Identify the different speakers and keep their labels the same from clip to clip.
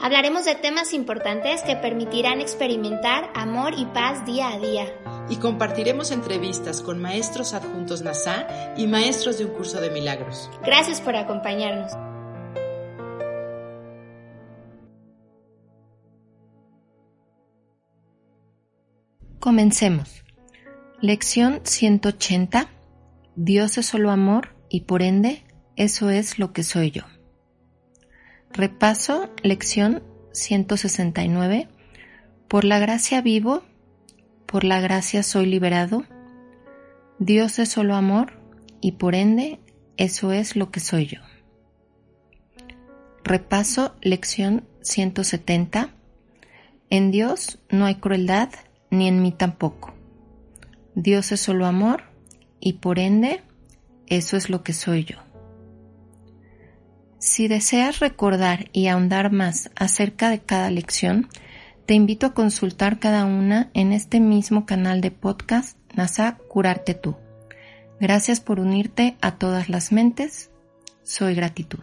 Speaker 1: Hablaremos de temas importantes que permitirán experimentar amor y paz día a día.
Speaker 2: Y compartiremos entrevistas con maestros adjuntos NASA y maestros de un curso de milagros.
Speaker 1: Gracias por acompañarnos.
Speaker 3: Comencemos. Lección 180. Dios es solo amor y por ende eso es lo que soy yo. Repaso, lección 169. Por la gracia vivo, por la gracia soy liberado. Dios es solo amor y por ende eso es lo que soy yo. Repaso, lección 170. En Dios no hay crueldad, ni en mí tampoco. Dios es solo amor y por ende eso es lo que soy yo. Si deseas recordar y ahondar más acerca de cada lección, te invito a consultar cada una en este mismo canal de podcast NASA Curarte Tú. Gracias por unirte a todas las mentes. Soy gratitud.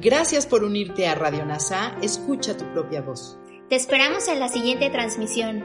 Speaker 2: Gracias por unirte a Radio NASA. Escucha tu propia voz.
Speaker 1: Te esperamos en la siguiente transmisión.